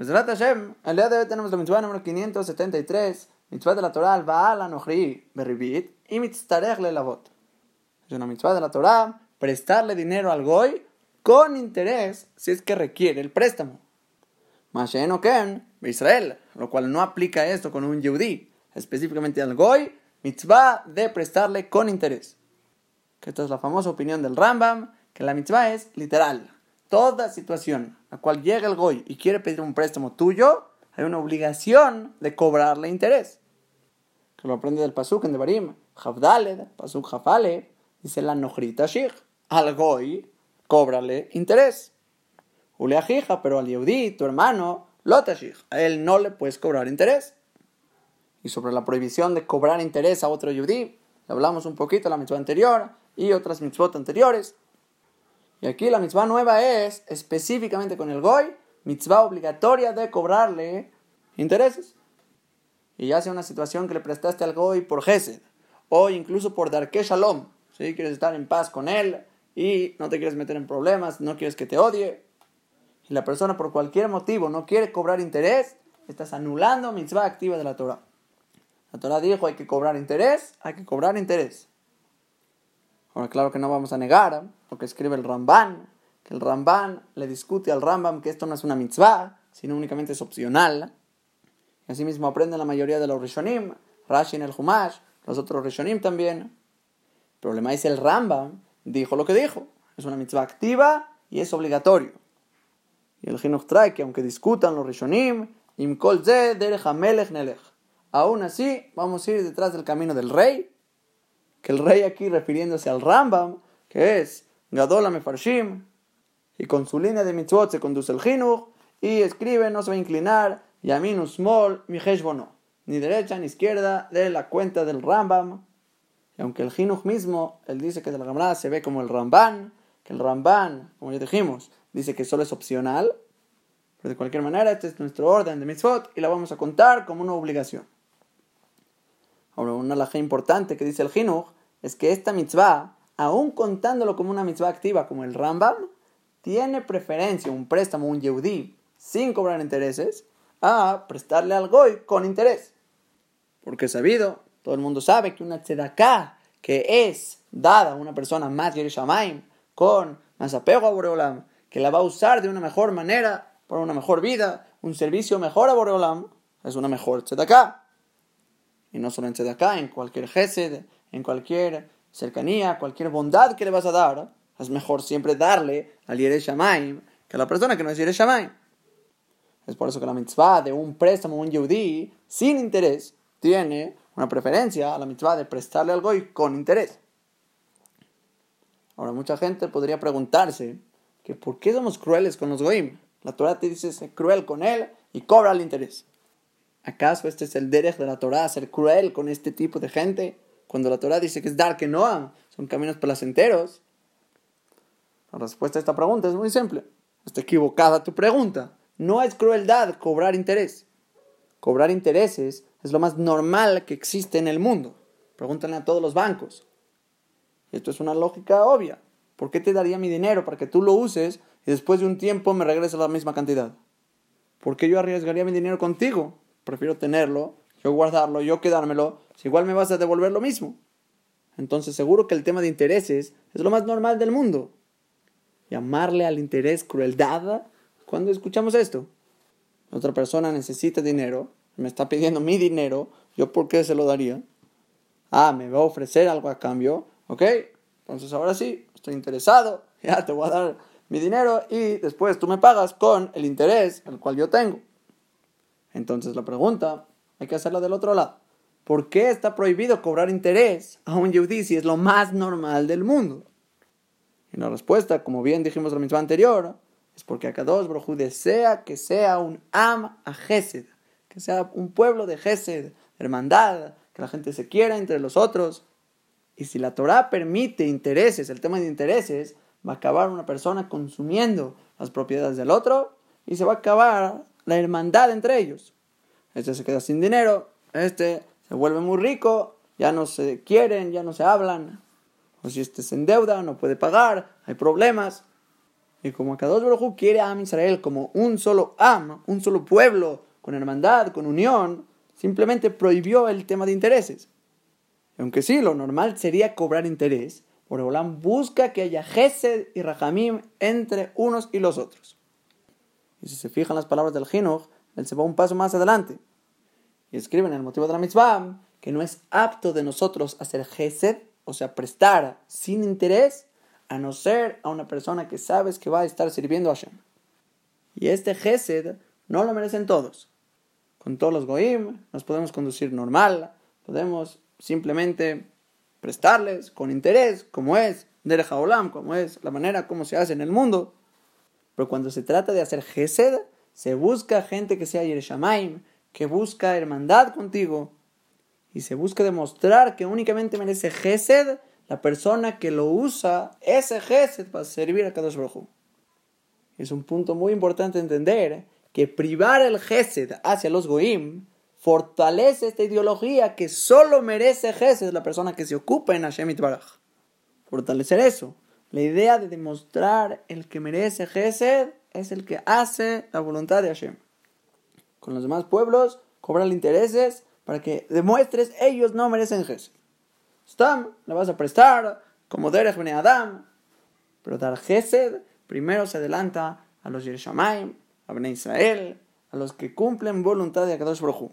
Pues Hashem, el día de hoy tenemos la mitzvah número 573, mitzvah de la Torah, al Baal Anochri Berribit y mitztarech le lavot. Es una mitzvah de la Torah, prestarle dinero al Goy con interés si es que requiere el préstamo. Mashen Ken, Israel, lo cual no aplica esto con un Yehudi, específicamente al Goy, mitzvah de prestarle con interés. Que esta es la famosa opinión del Rambam, que la mitzvah es literal toda situación a cual llega el goy y quiere pedir un préstamo tuyo, hay una obligación de cobrarle interés. Que lo aprende del pasuk en Devarim, Javdaled, pasuk Jafale, dice la nojrita shich. Al goy, cóbrale interés. Uleajija, pero al yehudi, tu hermano, lotashich, a él no le puedes cobrar interés. Y sobre la prohibición de cobrar interés a otro yehudi, hablamos un poquito la mitzvah anterior y otras mitzvot anteriores. Y aquí la mitzvah nueva es, específicamente con el goy, mitzvah obligatoria de cobrarle intereses. Y ya sea una situación que le prestaste al goy por gesed, o incluso por darke shalom, si quieres estar en paz con él y no te quieres meter en problemas, no quieres que te odie, y la persona por cualquier motivo no quiere cobrar interés, estás anulando mitzvah activa de la Torah. La Torah dijo hay que cobrar interés, hay que cobrar interés. Ahora, claro que no vamos a negar lo que escribe el Ramban, que el Ramban le discute al Rambam que esto no es una mitzvah, sino únicamente es opcional. Y asimismo aprenden la mayoría de los Rishonim, Rashi en el Humash, los otros Rishonim también. El problema es el Rambam dijo lo que dijo. Es una mitzvah activa y es obligatorio. Y el Jinuch trae que aunque discutan los Rishonim, Imkol. Aún así, vamos a ir detrás del camino del rey que el rey aquí refiriéndose al Rambam, que es Gadola Mefarshim, y con su línea de mitzvot se conduce el Jinuch, y escribe, no se va a inclinar, Yaminu Small, mi Bono, ni derecha ni izquierda de la cuenta del Rambam. Y aunque el Jinuch mismo, él dice que de la Gemara se ve como el Ramban, que el Ramban, como ya dijimos, dice que solo es opcional, pero de cualquier manera este es nuestro orden de mitzvot y la vamos a contar como una obligación. Ahora, una laja importante que dice el Jinuch es que esta mitzvah, aún contándolo como una mitzvah activa como el Rambam, tiene preferencia un préstamo, un yehudí, sin cobrar intereses, a prestarle al goy con interés. Porque es sabido, todo el mundo sabe que una tzedaká que es dada a una persona más Yerushalayim, con más apego a Boreolam, que la va a usar de una mejor manera, para una mejor vida, un servicio mejor a Boreolam, es una mejor tzedaká. Y no solo en acá, en cualquier gesed, en cualquier cercanía, cualquier bondad que le vas a dar, es mejor siempre darle al Yere Shamaim que a la persona que no es Yere Shamaim. Es por eso que la mitzvah de un préstamo, un yehudí, sin interés, tiene una preferencia a la mitzvah de prestarle algo y con interés. Ahora, mucha gente podría preguntarse que por qué somos crueles con los goim. La Torah te dice ser cruel con él y cobra el interés. ¿Acaso este es el derech de la Torah, ser cruel con este tipo de gente? Cuando la Torah dice que es dar que no son caminos placenteros. La respuesta a esta pregunta es muy simple. Está equivocada tu pregunta. No es crueldad cobrar interés. Cobrar intereses es lo más normal que existe en el mundo. Pregúntale a todos los bancos. Esto es una lógica obvia. ¿Por qué te daría mi dinero para que tú lo uses y después de un tiempo me regreses la misma cantidad? ¿Por qué yo arriesgaría mi dinero contigo? Prefiero tenerlo, yo guardarlo, yo quedármelo, si igual me vas a devolver lo mismo. Entonces seguro que el tema de intereses es lo más normal del mundo. Llamarle al interés crueldad cuando escuchamos esto. Otra persona necesita dinero, me está pidiendo mi dinero, ¿yo por qué se lo daría? Ah, me va a ofrecer algo a cambio, ¿ok? Entonces ahora sí, estoy interesado, ya te voy a dar mi dinero y después tú me pagas con el interés el cual yo tengo. Entonces la pregunta hay que hacerla del otro lado. ¿Por qué está prohibido cobrar interés a un yehudí si es lo más normal del mundo? Y la respuesta, como bien dijimos la misma anterior, es porque Akadosh Brojú desea que sea un Am a Gesed, que sea un pueblo de Gesed, hermandad, que la gente se quiera entre los otros. Y si la Torah permite intereses, el tema de intereses, va a acabar una persona consumiendo las propiedades del otro y se va a acabar la hermandad entre ellos. Este se queda sin dinero, este se vuelve muy rico, ya no se quieren, ya no se hablan. O si este se endeuda, no puede pagar, hay problemas. Y como Akadosh Baruj quiere a Am Israel como un solo Am, un solo pueblo, con hermandad, con unión, simplemente prohibió el tema de intereses. aunque sí, lo normal sería cobrar interés, Boreolam busca que haya Gesed y Rahamim entre unos y los otros. Y si se fijan las palabras del Jinuch, él se va un paso más adelante. Y escribe en el motivo de la mitzvah que no es apto de nosotros hacer Gesed, o sea, prestar sin interés, a no ser a una persona que sabes que va a estar sirviendo a Hashem. Y este Gesed no lo merecen todos con todos los goim, nos podemos conducir normal, podemos simplemente prestarles con interés, como es del Olam, como es la manera como se hace en el mundo. Pero cuando se trata de hacer gesed, se busca gente que sea Yereshamaim, que busca hermandad contigo, y se busca demostrar que únicamente merece gesed la persona que lo usa, ese gesed, para servir a Kadosh Baruj Es un punto muy importante entender que privar el Gesed hacia los Goim fortalece esta ideología que solo merece Gesed la persona que se ocupa en Hashem Baraj. Fortalecer eso. La idea de demostrar el que merece Gesed es el que hace la voluntad de Hashem. Con los demás pueblos, cobrar intereses para que demuestres ellos no merecen Gesed. Stam, la vas a prestar como Derech Ben Adam, pero dar Gesed primero se adelanta a los Yerushalayim, a Israel, a los que cumplen voluntad de Akadosh Baruj